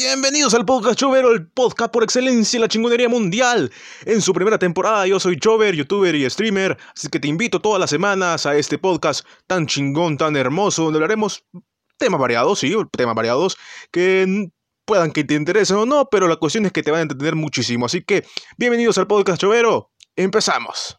Bienvenidos al podcast Chovero, el podcast por excelencia en la chingonería mundial. En su primera temporada yo soy Chover, youtuber y streamer, así que te invito todas las semanas a este podcast tan chingón, tan hermoso, donde hablaremos temas variados, sí, temas variados, que puedan que te interesen o no, pero la cuestión es que te van a entender muchísimo. Así que bienvenidos al podcast Chovero, empezamos.